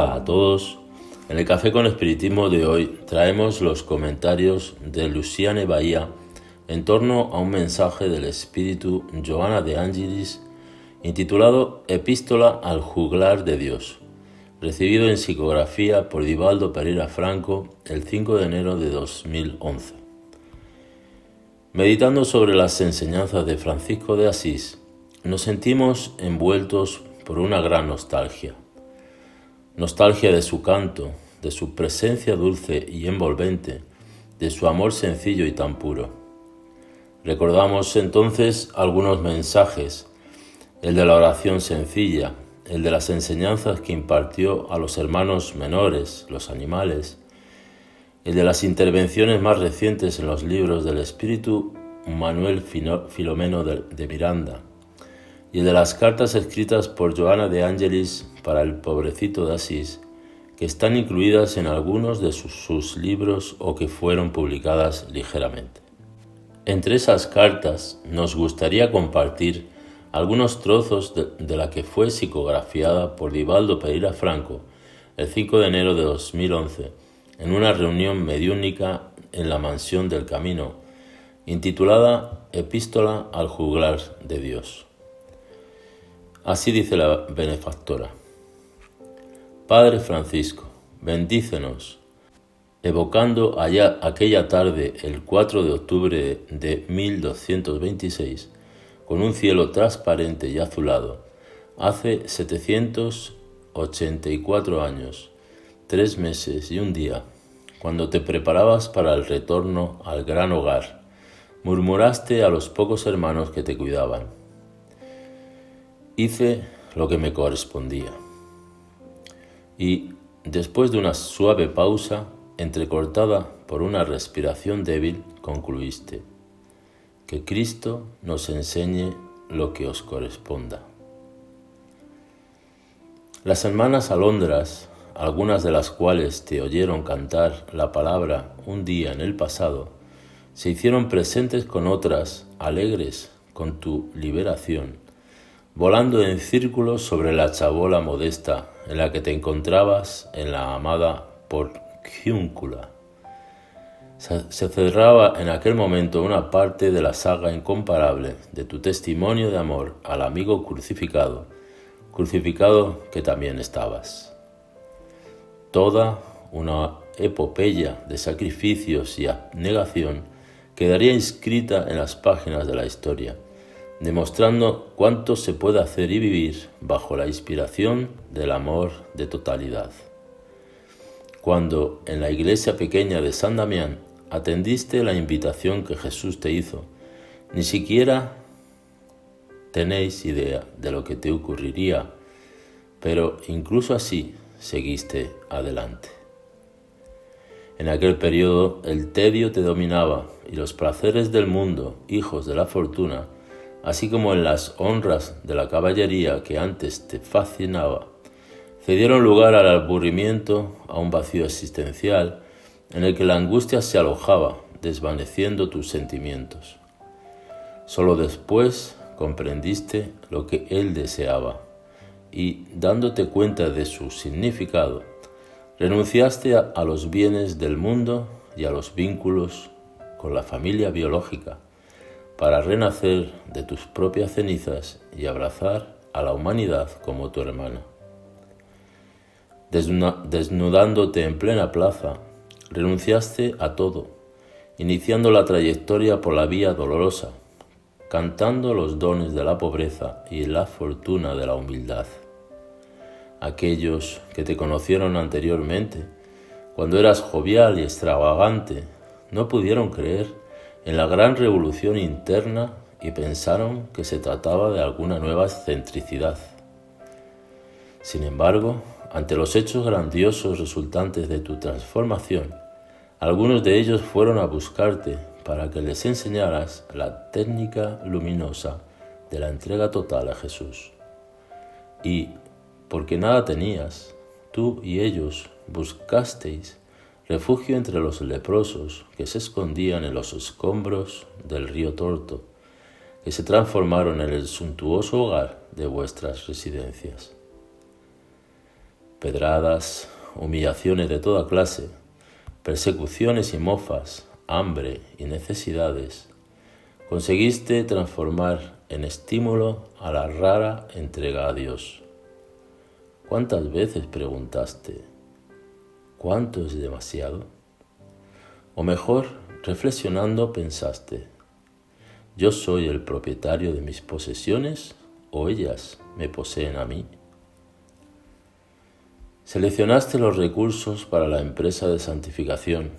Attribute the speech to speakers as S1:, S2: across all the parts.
S1: Hola a todos. En el Café con Espiritismo de hoy traemos los comentarios de Luciane Bahía en torno a un mensaje del espíritu Joana de Angelis intitulado Epístola al juglar de Dios, recibido en psicografía por Divaldo Pereira Franco el 5 de enero de 2011. Meditando sobre las enseñanzas de Francisco de Asís, nos sentimos envueltos por una gran nostalgia. Nostalgia de su canto, de su presencia dulce y envolvente, de su amor sencillo y tan puro. Recordamos entonces algunos mensajes, el de la oración sencilla, el de las enseñanzas que impartió a los hermanos menores, los animales, el de las intervenciones más recientes en los libros del espíritu Manuel Filomeno de Miranda, y el de las cartas escritas por Joana de Angelis para el pobrecito de Asís, que están incluidas en algunos de sus, libros o que fueron publicadas ligeramente. Entre esas cartas nos gustaría compartir algunos trozos de, la que fue psicografiada por Divaldo Pereira Franco el 5 de enero de 2011 en una reunión mediúnica en la mansión del camino, intitulada Epístola al juglar de Dios. Así dice la benefactora. Padre Francisco, bendícenos, evocando allá aquella tarde, el 4 de octubre de 1226, con un cielo transparente y azulado, hace 784 años, tres meses y un día, cuando te preparabas para el retorno al gran hogar, murmuraste a los pocos hermanos que te cuidaban Hice lo que me correspondía. Y después de una suave pausa, entrecortada por una respiración débil, concluiste, que Cristo nos enseñe lo que os corresponda. Las hermanas alondras, algunas de las cuales te oyeron cantar la palabra un día en el pasado, se hicieron presentes con otras, alegres con tu liberación volando en círculos sobre la chabola modesta en la que te encontrabas en la amada porciúncula. Se cerraba en aquel momento una parte de la saga incomparable de tu testimonio de amor al amigo crucificado, crucificado que también estabas. Toda una epopeya de sacrificios y abnegación quedaría inscrita en las páginas de la historia demostrando cuánto se puede hacer y vivir bajo la inspiración del amor de totalidad. Cuando en la iglesia pequeña de San Damián atendiste la invitación que Jesús te hizo, ni siquiera tenéis idea de lo que te ocurriría, pero incluso así seguiste adelante. En aquel periodo el tedio te dominaba y los placeres del mundo, hijos de la fortuna, así como en las honras de la caballería que antes te fascinaba, cedieron lugar al aburrimiento, a un vacío existencial en el que la angustia se alojaba, desvaneciendo tus sentimientos. Solo después comprendiste lo que él deseaba y, dándote cuenta de su significado, renunciaste a, los bienes del mundo y a los vínculos con la familia biológica para renacer de tus propias cenizas y abrazar a la humanidad como tu hermana. Desnudándote en plena plaza, renunciaste a todo, iniciando la trayectoria por la vía dolorosa, cantando los dones de la pobreza y la fortuna de la humildad. Aquellos que te conocieron anteriormente, cuando eras jovial y extravagante, no pudieron creer en la gran revolución interna y pensaron que se trataba de alguna nueva excentricidad. Sin embargo, ante los hechos grandiosos resultantes de tu transformación, algunos de ellos fueron a buscarte para que les enseñaras la técnica luminosa de la entrega total a Jesús. Y, porque nada tenías, tú y ellos buscasteis refugio entre los leprosos que se escondían en los escombros del río Torto, que se transformaron en el suntuoso hogar de vuestras residencias. pedradas, humillaciones de toda clase, persecuciones y mofas, hambre y necesidades, conseguiste transformar en estímulo a la rara entrega a Dios. ¿Cuántas veces preguntaste, ¿cuánto es demasiado? O mejor, reflexionando pensaste, ¿yo soy el propietario de mis posesiones o ellas me poseen a mí? Seleccionaste los recursos para la empresa de santificación,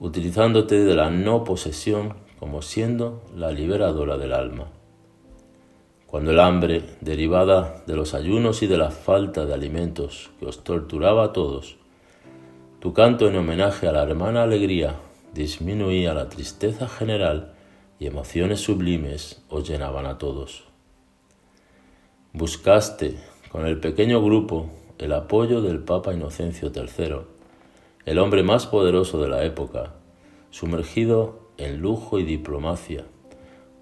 S1: utilizándote de la no posesión como siendo la liberadora del alma. Cuando el hambre, derivada de los ayunos y de la falta de alimentos que os torturaba a todos, tu canto en homenaje a la hermana alegría disminuía la tristeza general y emociones sublimes os llenaban a todos. Buscaste con el pequeño grupo el apoyo del Papa Inocencio III, el hombre más poderoso de la época, sumergido en lujo y diplomacia,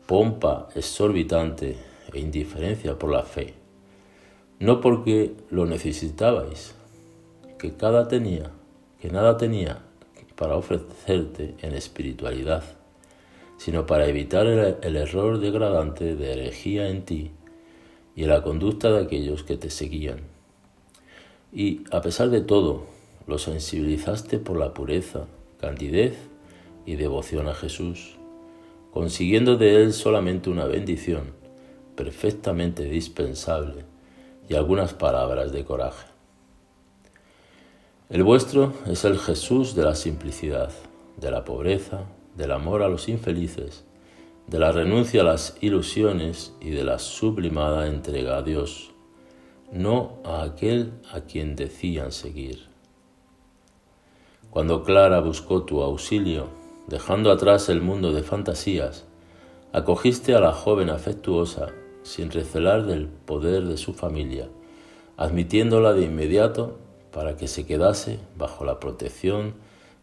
S1: pompa exorbitante e indiferencia por la fe, no porque lo necesitabais, que cada tenía, que nada tenía para ofrecerte en espiritualidad, sino para evitar el, error degradante de herejía en ti y la conducta de aquellos que te seguían. Y a pesar de todo, lo sensibilizaste por la pureza, candidez y devoción a Jesús, consiguiendo de él solamente una bendición perfectamente dispensable y algunas palabras de coraje. El vuestro es el Jesús de la simplicidad, de la pobreza, del amor a los infelices, de la renuncia a las ilusiones y de la sublimada entrega a Dios no a aquel a quien decían seguir. Cuando Clara buscó tu auxilio, dejando atrás el mundo de fantasías, acogiste a la joven afectuosa sin recelar del poder de su familia, admitiéndola de inmediato para que se quedase bajo la protección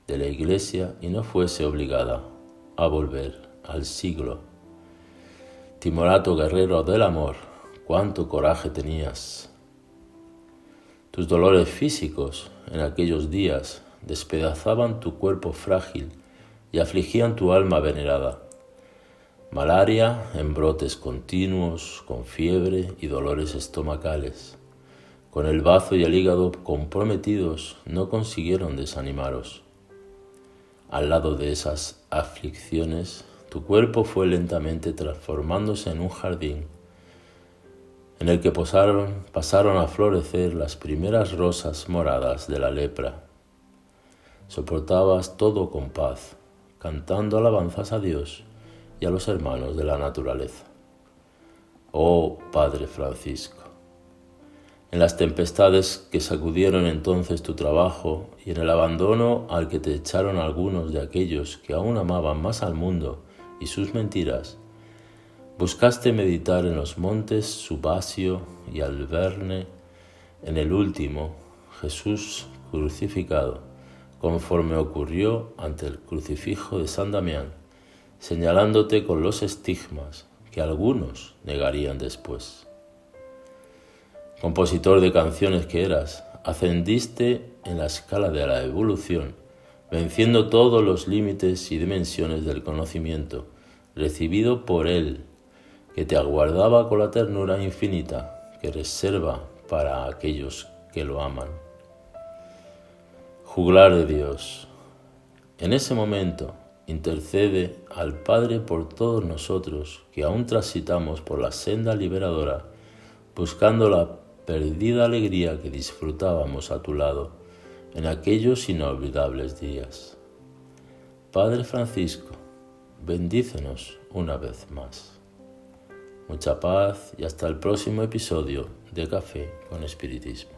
S1: de la Iglesia y no fuese obligada a volver al siglo. Timorato guerrero del amor, cuánto coraje tenías, tus dolores físicos en aquellos días despedazaban tu cuerpo frágil y afligían tu alma venerada. Malaria en brotes continuos, con fiebre y dolores estomacales. Con el bazo y el hígado comprometidos no consiguieron desanimaros. Al lado de esas aflicciones, tu cuerpo fue lentamente transformándose en un jardín en el que pasaron, pasaron a florecer las primeras rosas moradas de la lepra. Soportabas todo con paz, cantando alabanzas a Dios y a los hermanos de la naturaleza. Oh Padre Francisco, en las tempestades que sacudieron entonces tu trabajo y en el abandono al que te echaron algunos de aquellos que aún amaban más al mundo y sus mentiras, Buscaste meditar en los montes Subasio y Alverne, en el último, Jesús crucificado, conforme ocurrió ante el crucifijo de San Damián, señalándote con los estigmas que algunos negarían después. Compositor de canciones que eras, ascendiste en la escala de la evolución, venciendo todos los límites y dimensiones del conocimiento, recibido por Él que te aguardaba con la ternura infinita que reserva para aquellos que lo aman. Juglar de Dios. En ese momento intercede al Padre por todos nosotros que aún transitamos por la senda liberadora, buscando la perdida alegría que disfrutábamos a tu lado en aquellos inolvidables días. Padre Francisco, bendícenos una vez más. Mucha paz y hasta el próximo episodio de Café con Espiritismo.